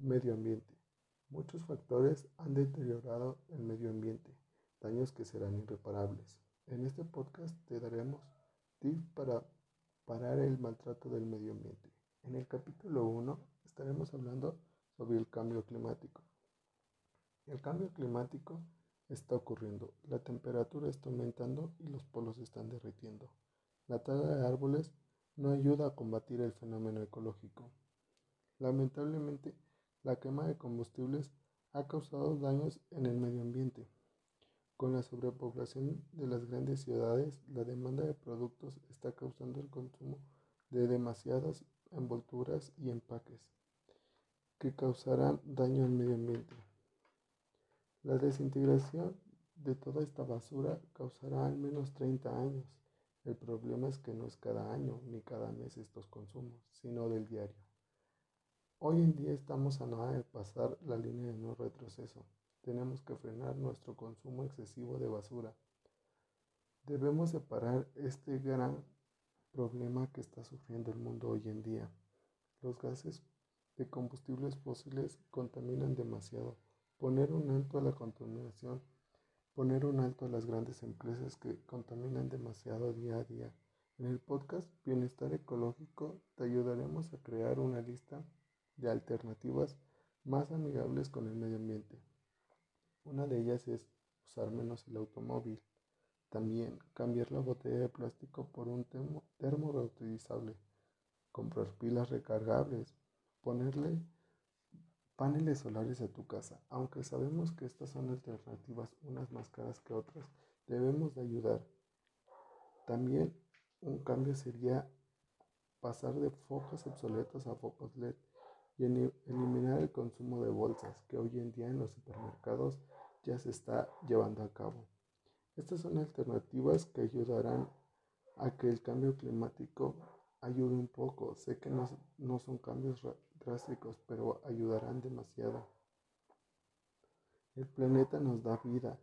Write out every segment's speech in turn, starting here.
Medio ambiente. Muchos factores han deteriorado el medio ambiente, daños que serán irreparables. En este podcast te daremos tips para parar el maltrato del medio ambiente. En el capítulo 1 estaremos hablando sobre el cambio climático. El cambio climático está ocurriendo, la temperatura está aumentando y los polos están derritiendo. La tala de árboles no ayuda a combatir el fenómeno ecológico. Lamentablemente, la quema de combustibles ha causado daños en el medio ambiente. Con la sobrepoblación de las grandes ciudades, la demanda de productos está causando el consumo de demasiadas envolturas y empaques que causarán daño al medio ambiente. La desintegración de toda esta basura causará al menos 30 años. El problema es que no es cada año ni cada mes estos consumos, sino del diario. Hoy en día estamos a nada de pasar la línea de no retroceso. Tenemos que frenar nuestro consumo excesivo de basura. Debemos separar este gran problema que está sufriendo el mundo hoy en día. Los gases de combustibles fósiles contaminan demasiado. Poner un alto a la contaminación, poner un alto a las grandes empresas que contaminan demasiado día a día. En el podcast Bienestar Ecológico te ayudaremos a crear una lista de alternativas más amigables con el medio ambiente. Una de ellas es usar menos el automóvil. También cambiar la botella de plástico por un termo, reutilizable. Comprar pilas recargables. Ponerle paneles solares a tu casa. Aunque sabemos que estas son alternativas, unas más caras que otras, debemos de ayudar. También un cambio sería pasar de focos obsoletos a focos LED y eliminar el consumo de bolsas que hoy en día en los supermercados ya se está llevando a cabo. Estas son alternativas que ayudarán a que el cambio climático ayude un poco. Sé que no, no son cambios drásticos, pero ayudarán demasiado. El planeta nos da vida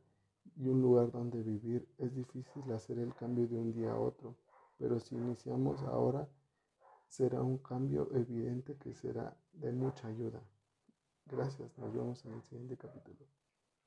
y un lugar donde vivir. Es difícil hacer el cambio de un día a otro, pero si iniciamos ahora, será un cambio evidente que será de mucha ayuda. Gracias, nos vemos en el siguiente capítulo.